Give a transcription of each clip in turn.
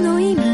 の意味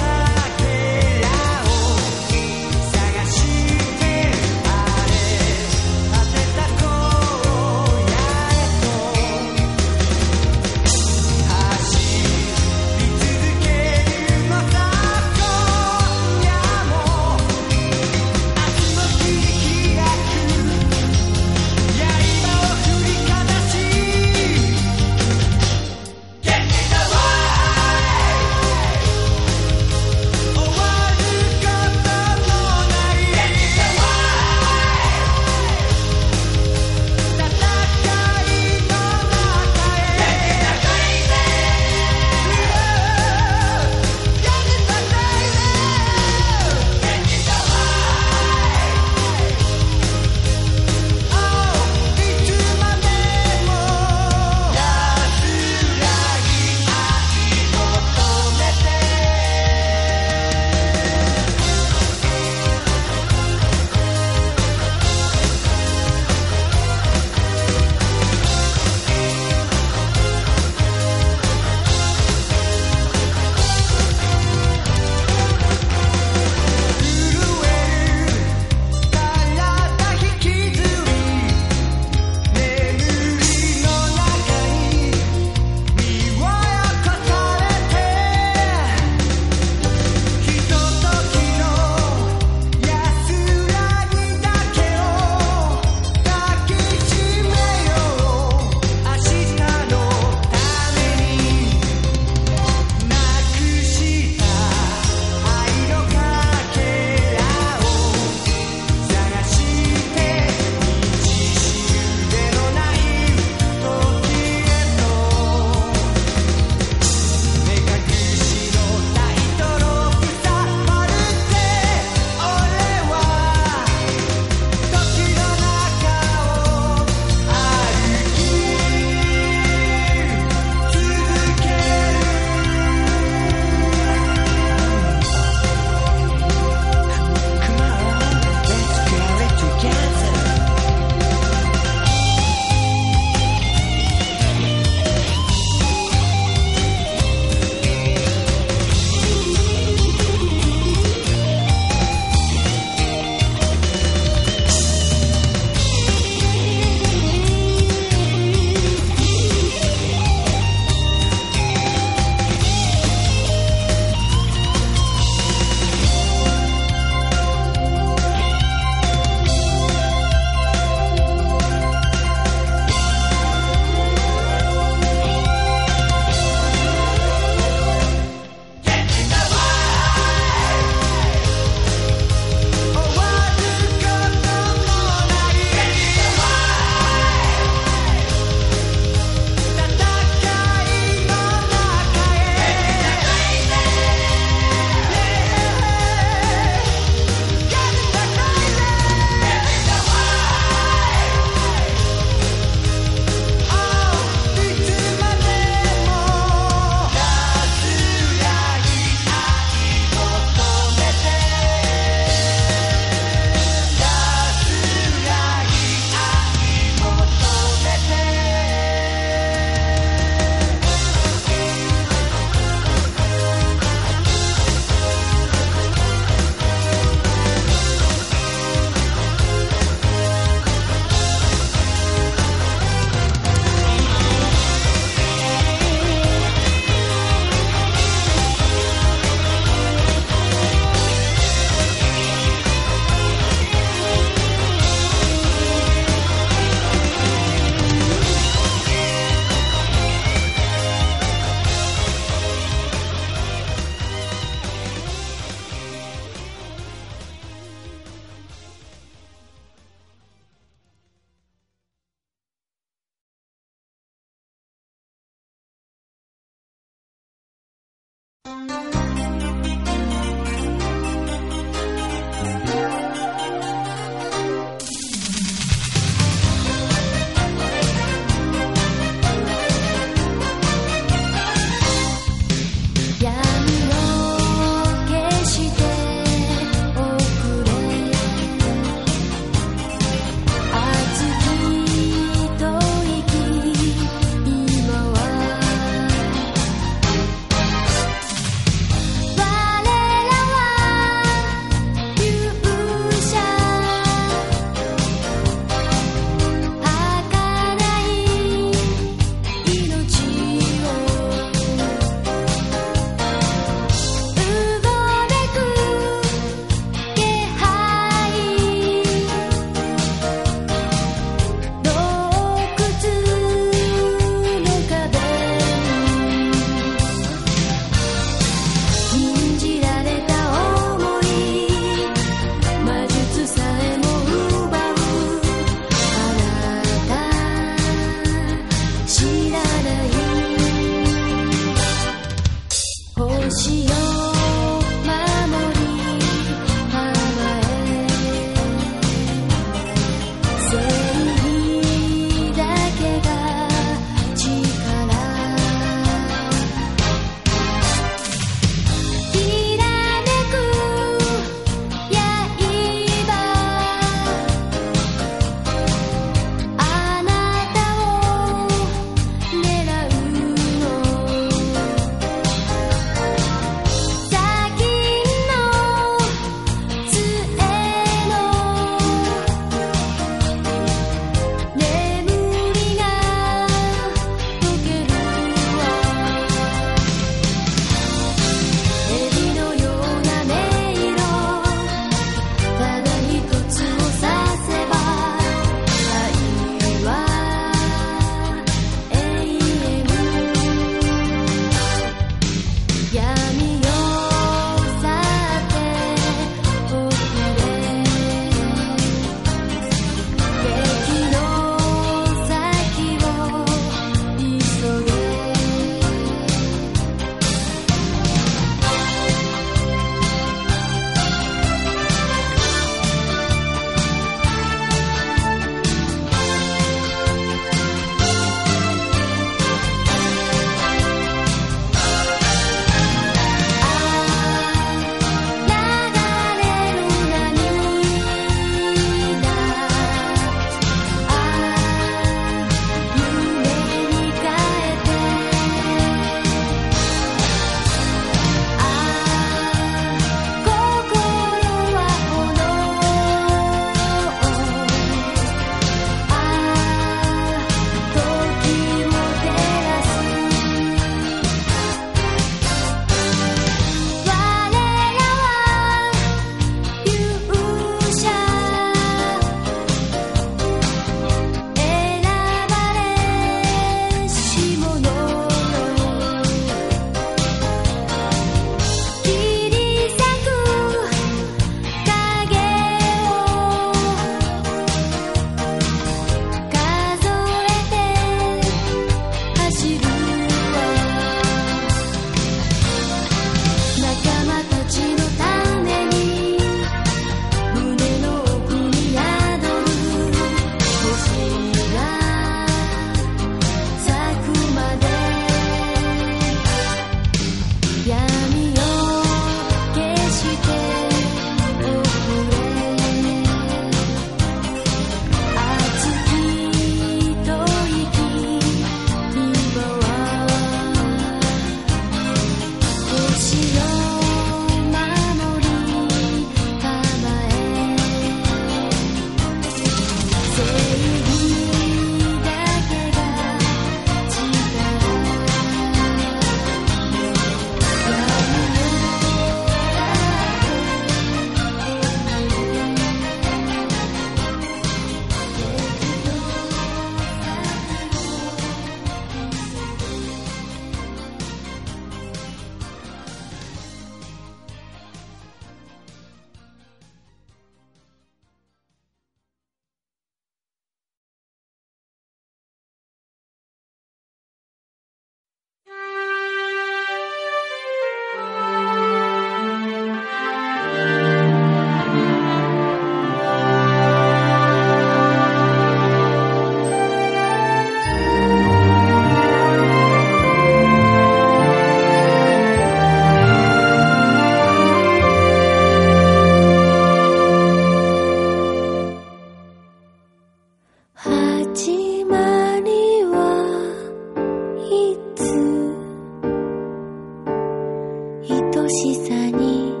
としさに。